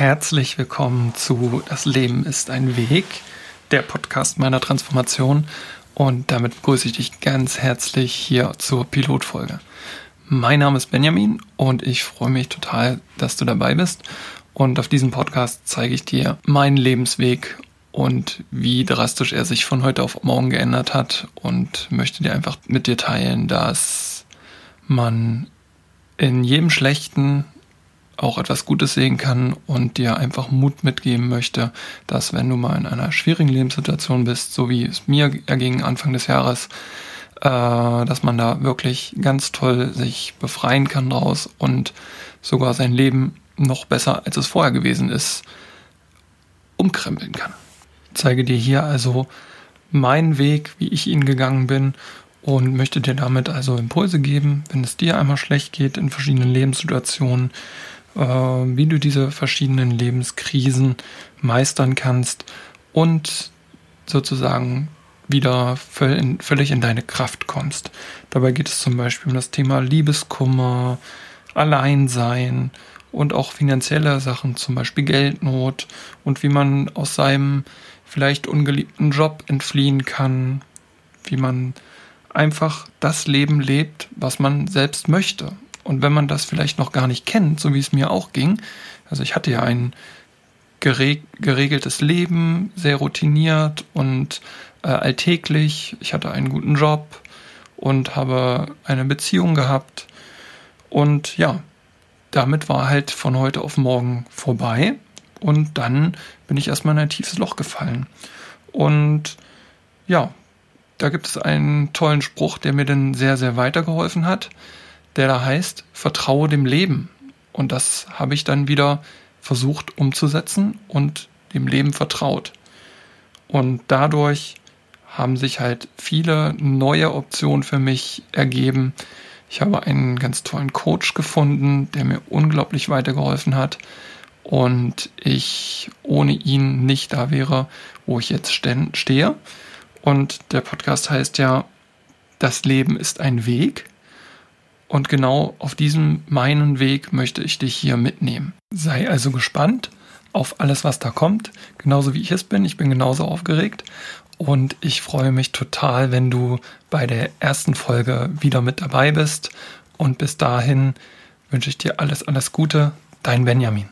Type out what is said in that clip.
Herzlich willkommen zu Das Leben ist ein Weg, der Podcast meiner Transformation. Und damit begrüße ich dich ganz herzlich hier zur Pilotfolge. Mein Name ist Benjamin und ich freue mich total, dass du dabei bist. Und auf diesem Podcast zeige ich dir meinen Lebensweg und wie drastisch er sich von heute auf morgen geändert hat und möchte dir einfach mit dir teilen, dass man in jedem Schlechten auch etwas Gutes sehen kann und dir einfach Mut mitgeben möchte, dass wenn du mal in einer schwierigen Lebenssituation bist, so wie es mir erging Anfang des Jahres, äh, dass man da wirklich ganz toll sich befreien kann draus und sogar sein Leben noch besser, als es vorher gewesen ist, umkrempeln kann. Ich zeige dir hier also meinen Weg, wie ich ihn gegangen bin und möchte dir damit also Impulse geben, wenn es dir einmal schlecht geht in verschiedenen Lebenssituationen, wie du diese verschiedenen Lebenskrisen meistern kannst und sozusagen wieder völlig in deine Kraft kommst. Dabei geht es zum Beispiel um das Thema Liebeskummer, Alleinsein und auch finanzielle Sachen, zum Beispiel Geldnot und wie man aus seinem vielleicht ungeliebten Job entfliehen kann, wie man einfach das Leben lebt, was man selbst möchte und wenn man das vielleicht noch gar nicht kennt, so wie es mir auch ging, also ich hatte ja ein gereg geregeltes Leben, sehr routiniert und äh, alltäglich. Ich hatte einen guten Job und habe eine Beziehung gehabt. Und ja, damit war halt von heute auf morgen vorbei. Und dann bin ich erstmal in ein tiefes Loch gefallen. Und ja, da gibt es einen tollen Spruch, der mir dann sehr, sehr weitergeholfen hat der da heißt, vertraue dem Leben. Und das habe ich dann wieder versucht umzusetzen und dem Leben vertraut. Und dadurch haben sich halt viele neue Optionen für mich ergeben. Ich habe einen ganz tollen Coach gefunden, der mir unglaublich weitergeholfen hat und ich ohne ihn nicht da wäre, wo ich jetzt stehe. Und der Podcast heißt ja, das Leben ist ein Weg. Und genau auf diesem meinen Weg möchte ich dich hier mitnehmen. Sei also gespannt auf alles, was da kommt, genauso wie ich es bin. Ich bin genauso aufgeregt und ich freue mich total, wenn du bei der ersten Folge wieder mit dabei bist. Und bis dahin wünsche ich dir alles, alles Gute. Dein Benjamin.